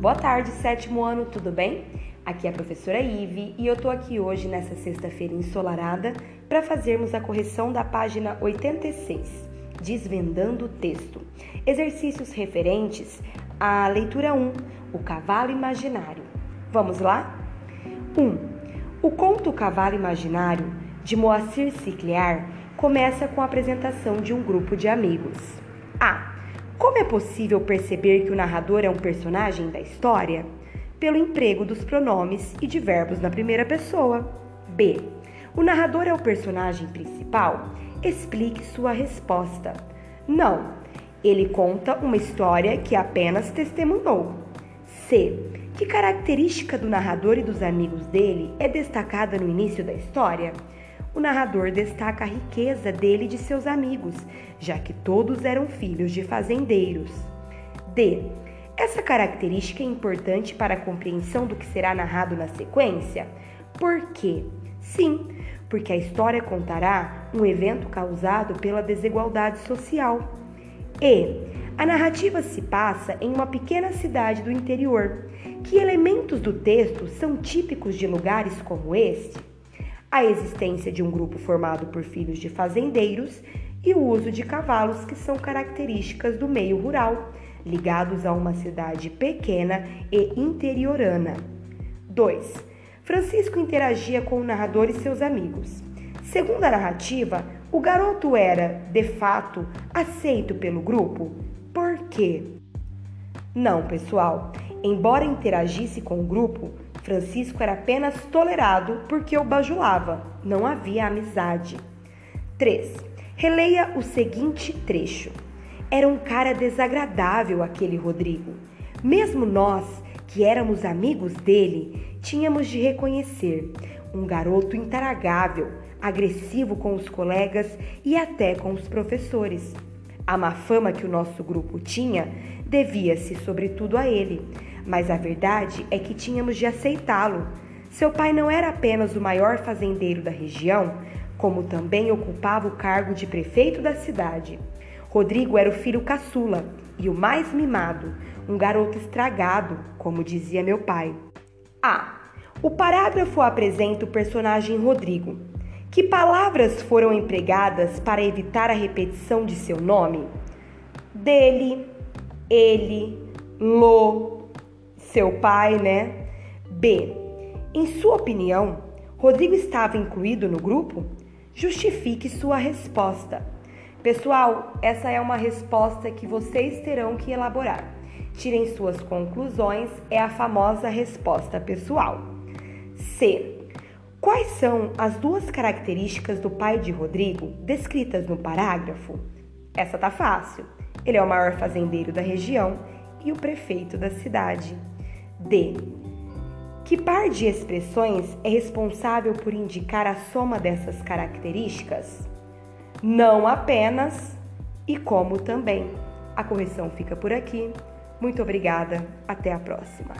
Boa tarde, sétimo ano, tudo bem? Aqui é a professora Ive e eu tô aqui hoje nessa sexta-feira ensolarada para fazermos a correção da página 86, Desvendando o texto. Exercícios referentes à leitura 1, O Cavalo Imaginário. Vamos lá? 1. O conto Cavalo Imaginário, de Moacir Cicliar, começa com a apresentação de um grupo de amigos. A. Como é possível perceber que o narrador é um personagem da história? Pelo emprego dos pronomes e de verbos na primeira pessoa. B. O narrador é o personagem principal? Explique sua resposta. Não. Ele conta uma história que apenas testemunhou. C. Que característica do narrador e dos amigos dele é destacada no início da história? O narrador destaca a riqueza dele e de seus amigos, já que todos eram filhos de fazendeiros. D. Essa característica é importante para a compreensão do que será narrado na sequência? Por quê? Sim, porque a história contará um evento causado pela desigualdade social. E. A narrativa se passa em uma pequena cidade do interior. Que elementos do texto são típicos de lugares como este? A existência de um grupo formado por filhos de fazendeiros e o uso de cavalos, que são características do meio rural, ligados a uma cidade pequena e interiorana. 2. Francisco interagia com o narrador e seus amigos. Segundo a narrativa, o garoto era, de fato, aceito pelo grupo. Por quê? Não, pessoal. Embora interagisse com o grupo, Francisco era apenas tolerado porque o bajulava, não havia amizade. 3. Releia o seguinte trecho. Era um cara desagradável aquele Rodrigo. Mesmo nós, que éramos amigos dele, tínhamos de reconhecer um garoto intaragável, agressivo com os colegas e até com os professores. A má fama que o nosso grupo tinha devia-se sobretudo a ele, mas a verdade é que tínhamos de aceitá-lo. Seu pai não era apenas o maior fazendeiro da região, como também ocupava o cargo de prefeito da cidade. Rodrigo era o filho caçula e o mais mimado, um garoto estragado, como dizia meu pai. A. O parágrafo apresenta o personagem Rodrigo. Que palavras foram empregadas para evitar a repetição de seu nome? Dele, ele, lo, seu pai, né? B. Em sua opinião, Rodrigo estava incluído no grupo? Justifique sua resposta. Pessoal, essa é uma resposta que vocês terão que elaborar. Tirem suas conclusões, é a famosa resposta pessoal. C. Quais são as duas características do pai de Rodrigo descritas no parágrafo? Essa tá fácil. Ele é o maior fazendeiro da região e o prefeito da cidade. D. Que par de expressões é responsável por indicar a soma dessas características? Não apenas e como também. A correção fica por aqui. Muito obrigada, até a próxima.